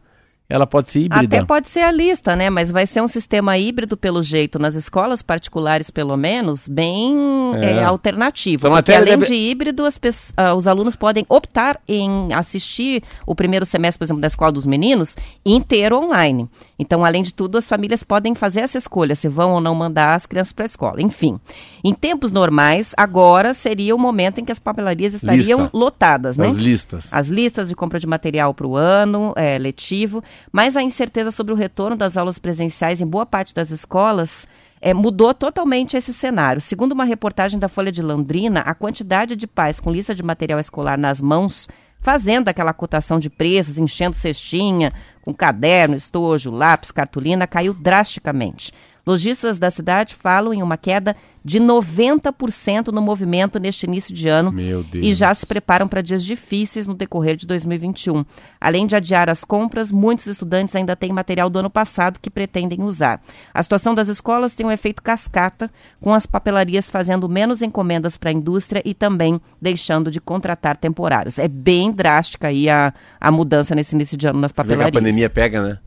ela pode ser híbrida. Até pode ser a lista, né? Mas vai ser um sistema híbrido, pelo jeito, nas escolas particulares, pelo menos, bem É. é, alternativo. Essa Porque além deve- de híbrido, as pes- ah, os alunos podem optar em assistir o primeiro semestre, por exemplo, da escola dos meninos, inteiro online. Então, além de tudo, as famílias podem fazer essa escolha, se vão ou não mandar as crianças para a escola. Enfim, em tempos normais, agora seria o momento em que as papelarias estariam Lista. lotadas, né? As listas. as listas de compra de material para o ano é, letivo, mas a incerteza sobre o retorno das aulas presenciais em boa parte das escolas é, mudou totalmente esse cenário. Segundo uma reportagem da Folha de Londrina, a quantidade de pais com lista de material escolar nas mãos, fazendo aquela cotação de preços, enchendo cestinha, com caderno, estojo, lápis, cartolina, caiu drasticamente. Lojistas da cidade falam em uma queda de 90% no movimento neste início de ano Meu Deus. e já se preparam para dias difíceis no decorrer de 2021. Além de adiar as compras, muitos estudantes ainda têm material do ano passado que pretendem usar. A situação das escolas tem um efeito cascata, com as papelarias fazendo menos encomendas para a indústria e também deixando de contratar temporários. É bem drástica aí a, a mudança nesse início de ano nas que a papelarias. pandemia pega, né?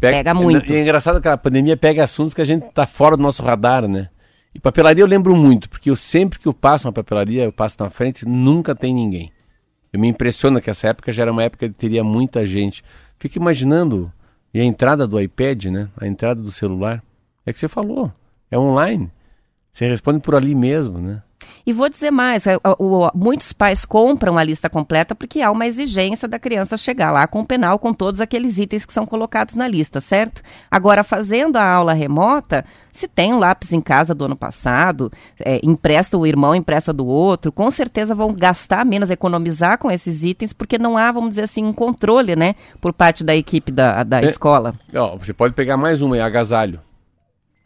Pega muito. E é engraçado que a pandemia pega assuntos que a gente tá fora do nosso radar, né? E papelaria eu lembro muito, porque eu sempre que eu passo na papelaria, eu passo na frente, nunca tem ninguém. Eu me impressiono que essa época já era uma época que teria muita gente. Fico imaginando, e a entrada do iPad, né? A entrada do celular. É que você falou, é online. Você responde por ali mesmo, né? E vou dizer mais, é, o- o- muitos pais compram a lista completa porque há uma exigência da criança chegar lá com o penal com todos aqueles itens que são colocados na lista, certo? Agora, fazendo a aula remota, se tem um lápis em casa do ano passado, é, empresta o irmão, empresta do outro, com certeza vão gastar menos, economizar com esses itens, porque não há, vamos dizer assim, um controle, né, por parte da equipe da, da É. escola. Ó, você pode pegar mais uma, é agasalho.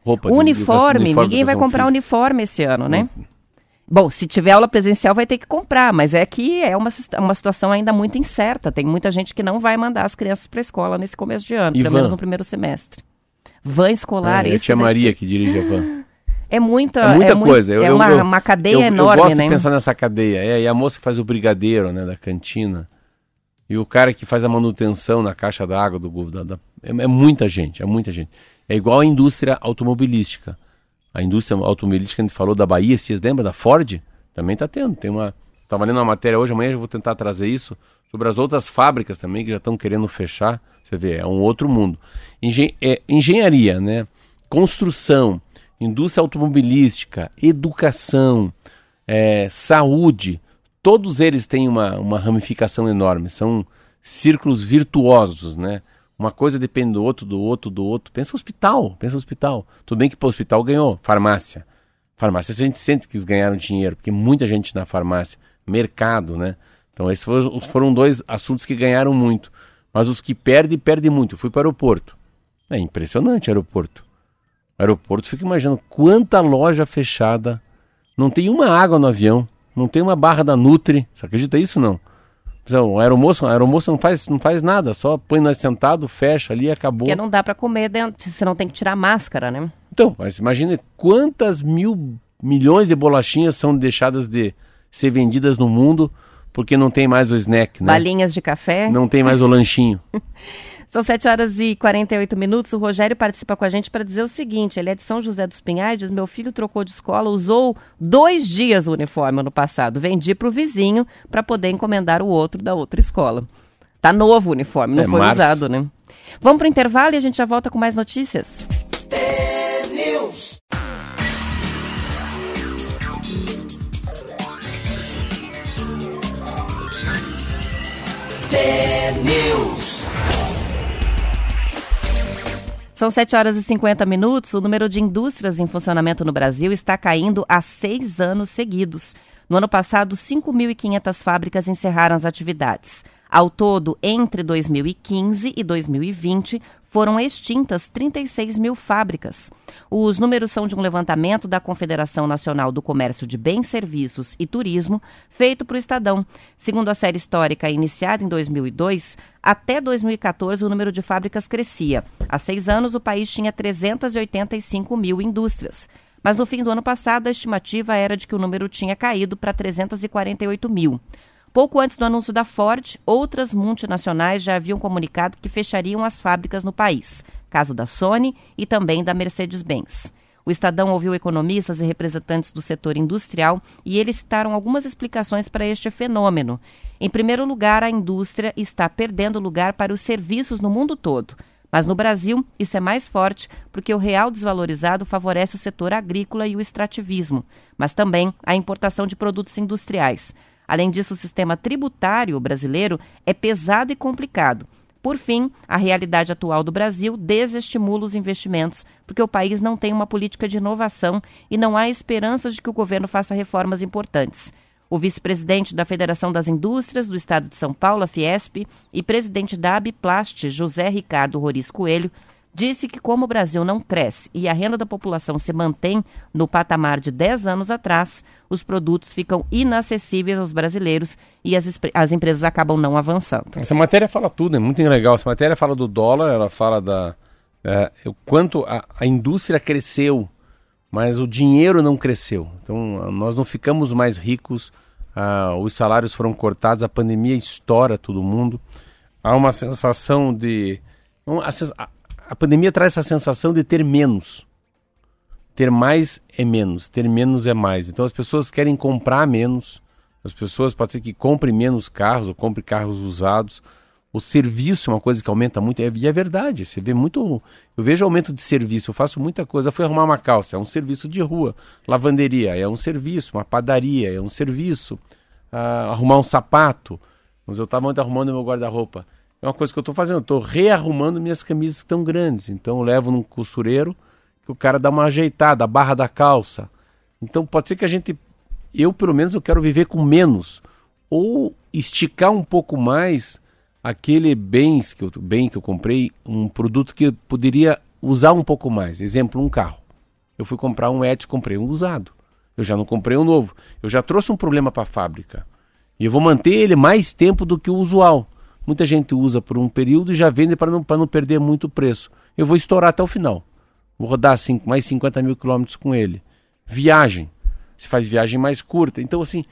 Roupa de- de- Uniforme, uniforme ninguém de vai comprar física. uniforme esse ano, né? Bom, se tiver aula presencial vai ter que comprar, mas é que é uma, uma situação ainda muito incerta. Tem muita gente que não vai mandar as crianças para a escola nesse começo de ano, E pelo van? menos no primeiro semestre. Van escolar, É, é a deve- Maria que dirige a van. é muita, É muita mui- coisa. Eu, é uma, eu- uma cadeia eu, enorme, Eu gosto né? de pensar nessa cadeia. É, e a moça que faz o brigadeiro, né, da cantina. E o cara que faz a manutenção na caixa d'água do da, da- é, é muita gente, é muita gente. É igual a indústria automobilística. A indústria automobilística a gente falou da Bahia, vocês lembram da Ford? Também está tendo. Tem uma. Estava lendo uma matéria hoje, amanhã eu vou tentar trazer isso, sobre as outras fábricas também que já estão querendo fechar. Você vê, é um outro mundo. Engen é, engenharia, né? Construção, indústria automobilística, educação, é, saúde, todos eles têm uma, uma ramificação enorme. São círculos virtuosos, né? Uma coisa depende do outro, do outro, do outro. Pensa hospital, pensa hospital. Tudo bem que o hospital ganhou, farmácia. Farmácia, a gente sente que eles ganharam dinheiro, porque muita gente na farmácia. Mercado, né? Então, esses foram, foram dois assuntos que ganharam muito. Mas os que perdem, perdem muito. Eu fui para o aeroporto. É impressionante o aeroporto. O aeroporto, fica imaginando quanta loja fechada. Não tem uma água no avião. Não tem uma barra da Nutri. Você acredita isso não? O aeromoço, a aeromoça não faz, não faz nada, só põe nós sentado, fecha ali e acabou. Porque não dá para comer dentro, você não tem que tirar a máscara, né? Então, mas imagine quantas mil milhões de bolachinhas são deixadas de ser vendidas no mundo porque não tem mais o snack, né? Balinhas de café. Não tem mais o lanchinho. São 7 horas e 48 minutos. O Rogério participa com a gente para dizer o seguinte: ele é de São José dos Pinhais, diz: meu filho trocou de escola, usou dois dias o uniforme no passado. Vendi para o vizinho para poder encomendar o outro da outra escola. Tá novo o uniforme, não É, foi março. usado, né? Vamos para o intervalo e a gente já volta com mais notícias. São 7 horas e 50 minutos. O número de indústrias em funcionamento no Brasil está caindo há seis anos seguidos. No ano passado, 5.500 fábricas encerraram as atividades. Ao todo, entre 2015 e 2020, foram extintas 36 mil fábricas. Os números são de um levantamento da Confederação Nacional do Comércio de Bens, Serviços e Turismo, feito para o Estadão. Segundo a série histórica iniciada em 2002, até 2014 o número de fábricas crescia. Há seis anos, o país tinha 385 mil indústrias. Mas no fim do ano passado, a estimativa era de que o número tinha caído para 348 mil. Pouco antes do anúncio da Ford, outras multinacionais já haviam comunicado que fechariam as fábricas no país, caso da Sony e também da Mercedes-Benz. O Estadão ouviu economistas e representantes do setor industrial e eles citaram algumas explicações para este fenômeno. Em primeiro lugar, a indústria está perdendo lugar para os serviços no mundo todo. Mas no Brasil, isso é mais forte porque o real desvalorizado favorece o setor agrícola e o extrativismo, mas também a importação de produtos industriais. Além disso, o sistema tributário brasileiro é pesado e complicado. Por fim, a realidade atual do Brasil desestimula os investimentos, porque o país não tem uma política de inovação e não há esperanças de que o governo faça reformas importantes. O vice-presidente da Federação das Indústrias do Estado de São Paulo, a Fiesp, e presidente da Abiplast, José Ricardo Roriz Coelho, disse que como o Brasil não cresce e a renda da população se mantém no patamar de 10 anos atrás, os produtos ficam inacessíveis aos brasileiros e as, as empresas acabam não avançando. Essa matéria fala tudo, é muito legal. Essa matéria fala do dólar, ela fala da é, o quanto a, a indústria cresceu, mas o dinheiro não cresceu. Então nós não ficamos mais ricos, ah, os salários foram cortados, a pandemia estoura todo mundo. Há uma sensação de a, pandemia traz essa sensação de ter menos. Ter mais é menos, ter menos é mais. Então as pessoas querem comprar menos, as pessoas pode ser que comprem menos carros ou comprem carros usados. O serviço é uma coisa que aumenta muito, e é verdade. Você vê muito. Eu vejo aumento de serviço, eu faço muita coisa. Fui arrumar uma calça, é um serviço de rua. Lavanderia é um serviço, uma padaria é um serviço. Ah, arrumar um sapato. Mas eu estava ontem arrumando meu guarda-roupa. É uma coisa que eu estou fazendo, estou rearrumando minhas camisas que estão grandes. Então eu levo num costureiro que o cara dá uma ajeitada, a barra da calça. Então pode ser que a gente. Eu, pelo menos, eu quero viver com menos. Ou esticar um pouco mais aquele bens que eu, bem que eu comprei, um produto que eu poderia usar um pouco mais. Exemplo, um carro. Eu fui comprar um Etios, comprei um usado. Eu já não comprei um novo. Eu já trouxe um problema para a fábrica. E eu vou manter ele mais tempo do que o usual. Muita gente usa por um período e já vende para não, não perder muito preço. Eu vou estourar até o final. Vou rodar cinco, mais 50 mil quilômetros com ele. Viagem. Você faz viagem mais curta. Então, assim,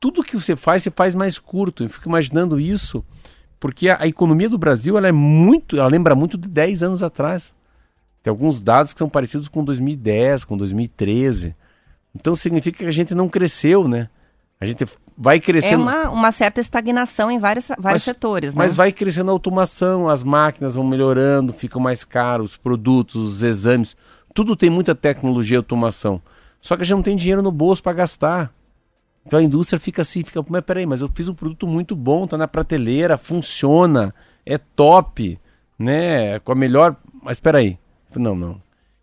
tudo que você faz, você faz mais curto. Eu fico imaginando isso, porque a, a economia do Brasil ela é muito, ela lembra muito de 10 anos atrás. Tem alguns dados que são parecidos com 2010, com 2013. Então significa que a gente não cresceu, né? A gente vai É crescendo. uma, uma certa estagnação em vários, vários Mas- setores, né? Mas vai crescendo a automação, as máquinas vão melhorando, ficam mais caros, os produtos, os exames, tudo tem muita tecnologia e automação. Só que a gente não tem dinheiro no bolso para gastar. Então a indústria fica assim, fica, mas peraí, mas eu fiz um produto muito bom, tá na prateleira, funciona, é top, né? Com a melhor. Mas peraí. Não, não.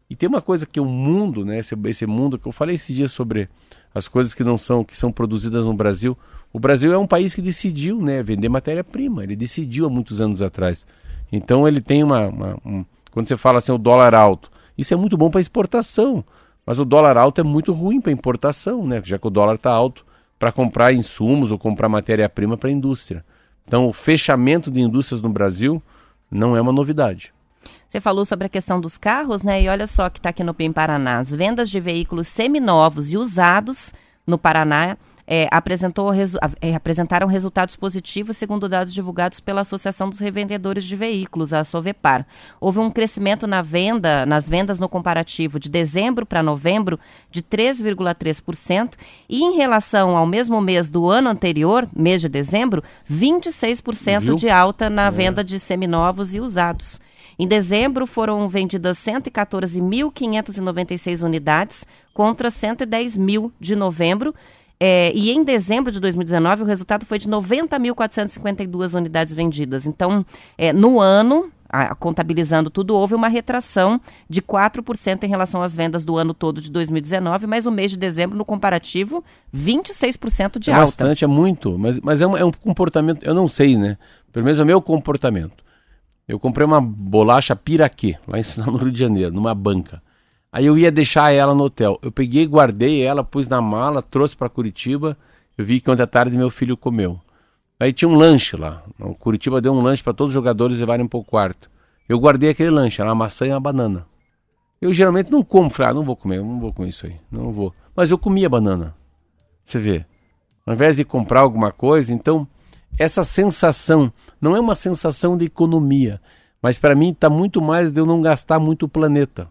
E tem uma coisa que o mundo, né? Esse, esse mundo que eu falei esses dias sobre as coisas que não são, que são produzidas no Brasil. O Brasil é um país que decidiu, né, vender matéria-prima. Ele decidiu há muitos anos atrás. Então ele tem uma, uma- um, quando você fala assim o dólar alto, isso é muito bom para exportação, mas o dólar alto é muito ruim para importação, né? Já que o dólar está alto para comprar insumos ou comprar matéria-prima para a indústria. Então o fechamento de indústrias no Brasil não é uma novidade. Você falou sobre a questão dos carros, né? E olha só que está aqui no PIM Paraná. As vendas de veículos seminovos e usados no Paraná é, apresentou resu- é, apresentaram resultados positivos, segundo dados divulgados pela Associação dos Revendedores de Veículos, a Sovepar. Houve um crescimento na venda, nas vendas no comparativo de dezembro para novembro de 3,3% e em relação ao mesmo mês do ano anterior, mês de dezembro, 26% Viu? de alta na venda de seminovos e usados. Em dezembro foram vendidas 114.596 unidades contra 110 mil de novembro. É, e em dezembro de 2019 o resultado foi de 90.452 unidades vendidas. Então, é, no ano, a- contabilizando tudo, houve uma retração de 4% em relação às vendas do ano todo de 2019, mas o mês de dezembro, no comparativo, 26% de é alta. bastante, é muito, mas, mas é, um, é um comportamento, eu não sei, né? Pelo menos é o meu comportamento. Eu comprei uma bolacha piraquê, lá em Sinal, no Rio de Janeiro, numa banca. Aí eu ia deixar ela no hotel. Eu peguei, guardei ela, pus na mala, trouxe para Curitiba. Eu vi que ontem à tarde meu filho comeu. Aí tinha um lanche lá. O Curitiba deu um lanche para todos os jogadores levarem para o quarto. Eu guardei aquele lanche, era uma maçã e uma banana. Eu geralmente não como, falei, ah, não vou comer, não vou comer isso aí, não vou. Mas eu comia banana. Você vê. Ao invés de comprar alguma coisa, então essa sensação não é uma sensação de economia, mas para mim está muito mais de eu não gastar muito o planeta.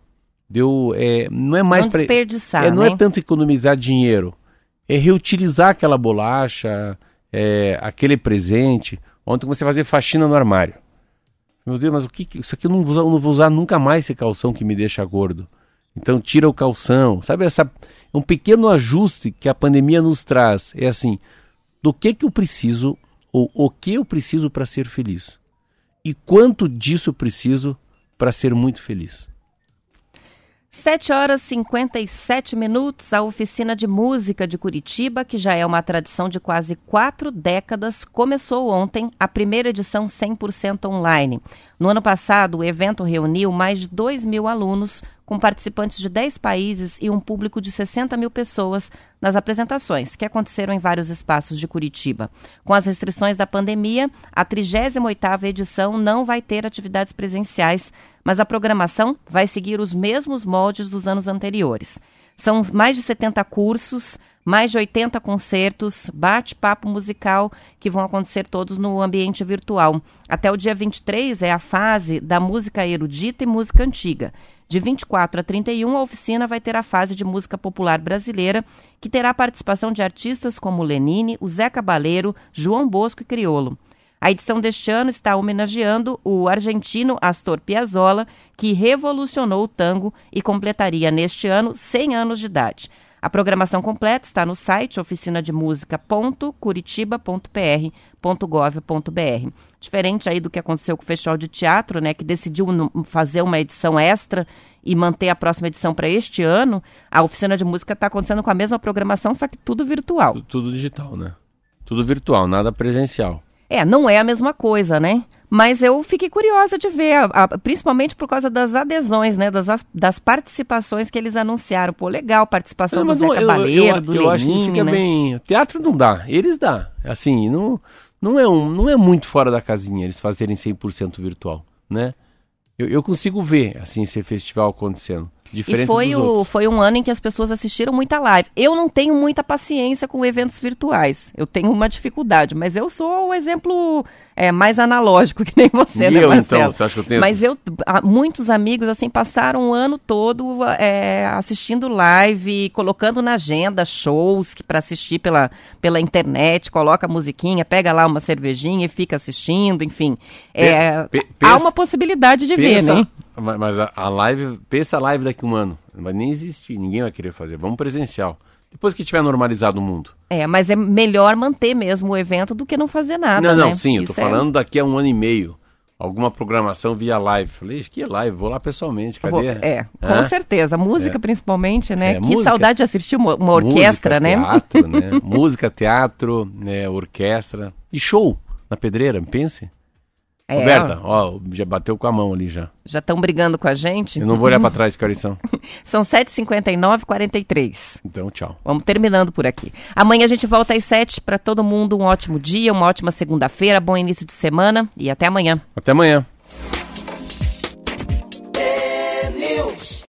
De eu, é, não é mais Não pra- desperdiçar, é, não né? é tanto economizar dinheiro, é reutilizar aquela bolacha, é, aquele presente. Ontem comecei a fazer faxina no armário. Meu Deus, mas o que, que- isso aqui eu não vou, usar, não vou usar nunca mais esse calção que me deixa gordo. Então tira o calção, sabe essa um pequeno ajuste que a pandemia nos traz é assim, do que que eu preciso ou o que eu preciso para ser feliz e quanto disso preciso para ser muito feliz. 7 horas e 57 minutos, a oficina de música de Curitiba, que já é uma tradição de quase quatro décadas, começou ontem a primeira edição 100% online. No ano passado, o evento reuniu mais de 2 mil alunos, com participantes de 10 países e um público de 60 mil pessoas nas apresentações, que aconteceram em vários espaços de Curitiba. Com as restrições da pandemia, a 38ª edição não vai ter atividades presenciais, mas a programação vai seguir os mesmos moldes dos anos anteriores. São mais de 70 cursos, mais de 80 concertos, bate-papo musical que vão acontecer todos no ambiente virtual. Até o dia 23 é a fase da música erudita e música antiga. De 24 a 31, a oficina vai ter a fase de música popular brasileira, que terá participação de artistas como Lenine, o Zé Cabaleiro, João Bosco e Criolo. A edição deste ano está homenageando o argentino Astor Piazzolla, que revolucionou o tango e completaria neste ano 100 anos de idade. A programação completa está no site oficinademusica.curitiba.pr.gov.br. Diferente aí do que aconteceu com o Festival de Teatro, né, que decidiu fazer uma edição extra e manter a próxima edição para este ano, a oficina de música está acontecendo com a mesma programação, só que tudo virtual. Tudo, tudo digital, né? Tudo virtual, nada presencial. É, não é a mesma coisa, né? Mas eu fiquei curiosa de ver, a- a- principalmente por causa das adesões, né? Das, as- das participações que eles anunciaram. Pô, legal, participação do Zé eu- Cabaleiro, eu, do eu acho que fica né? bem. Teatro não dá, eles dá. Assim, não, não, é um, não é muito fora da casinha eles fazerem 100% virtual, né? Eu, eu consigo ver, assim, esse festival acontecendo. Diferente E foi, o, foi um ano em que as pessoas assistiram muita live. Eu não tenho muita paciência com eventos virtuais. Eu tenho uma dificuldade, mas eu sou o exemplo é, mais analógico que nem você, E né, eu, Marcelo? então? Você acha que eu tenho- Mas eu, muitos amigos, assim, passaram o ano todo é, assistindo live, colocando na agenda shows que para assistir pela, pela internet, coloca a musiquinha, pega lá uma cervejinha e fica assistindo, enfim. É, Pe- há pensa- uma possibilidade de Pensa- ver, né? Ma- Mas a, a live, pensa a live daqui a um ano. Não vai nem existir, ninguém vai querer fazer. Vamos presencial. Depois que tiver normalizado o mundo. É, mas é melhor manter mesmo o evento do que não fazer nada, não, não, né? sim, eu tô é- falando daqui a um ano e meio. Alguma programação via live. Falei, "Ixi, que live? Vou lá pessoalmente, Vou- cadê? É, com Hã? certeza. Música, É. principalmente, né? É, que música- saudade de assistir uma, uma orquestra, Música, né? Teatro, né? Música, teatro, né? orquestra. E show na pedreira, pense. É, Roberta, ó, já bateu com a mão ali já. Já estão brigando com a gente? Eu não vou olhar pra trás que horas são. São 7h59, 43. Então, tchau. Vamos terminando por aqui. Amanhã a gente volta às 7 para todo mundo. Um ótimo dia, uma ótima segunda-feira, bom início de semana e até amanhã. Até amanhã.